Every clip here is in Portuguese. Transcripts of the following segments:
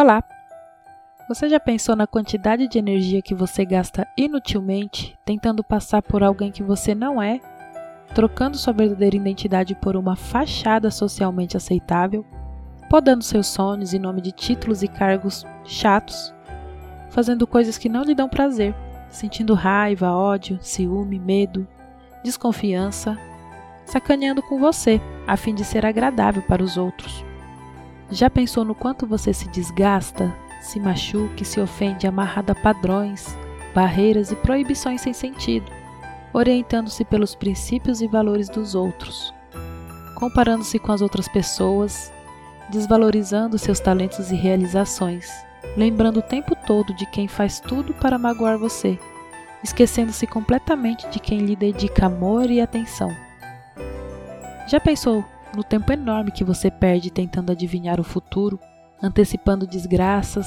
Olá! Você já pensou na quantidade de energia que você gasta inutilmente tentando passar por alguém que você não é, trocando sua verdadeira identidade por uma fachada socialmente aceitável, podando seus sonhos em nome de títulos e cargos chatos, fazendo coisas que não lhe dão prazer, sentindo raiva, ódio, ciúme, medo, desconfiança, sacaneando com você a fim de ser agradável para os outros? Já pensou no quanto você se desgasta, se machuca e se ofende amarrado a padrões, barreiras e proibições sem sentido, orientando-se pelos princípios e valores dos outros, comparando-se com as outras pessoas, desvalorizando seus talentos e realizações, lembrando o tempo todo de quem faz tudo para magoar você, esquecendo-se completamente de quem lhe dedica amor e atenção. Já pensou no tempo enorme que você perde tentando adivinhar o futuro, antecipando desgraças,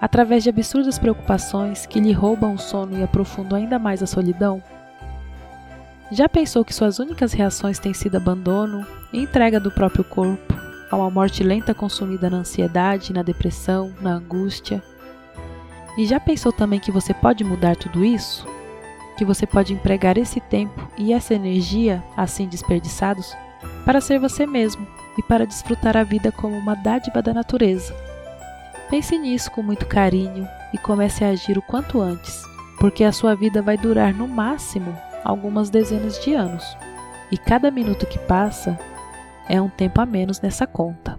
através de absurdas preocupações que lhe roubam o sono e aprofundam ainda mais a solidão? Já pensou que suas únicas reações têm sido abandono e entrega do próprio corpo a uma morte lenta consumida na ansiedade, na depressão, na angústia? E já pensou também que você pode mudar tudo isso? Que você pode empregar esse tempo e essa energia assim desperdiçados para ser você mesmo e para desfrutar a vida como uma dádiva da natureza. Pense nisso com muito carinho e comece a agir o quanto antes, porque a sua vida vai durar no máximo algumas dezenas de anos, e cada minuto que passa é um tempo a menos nessa conta.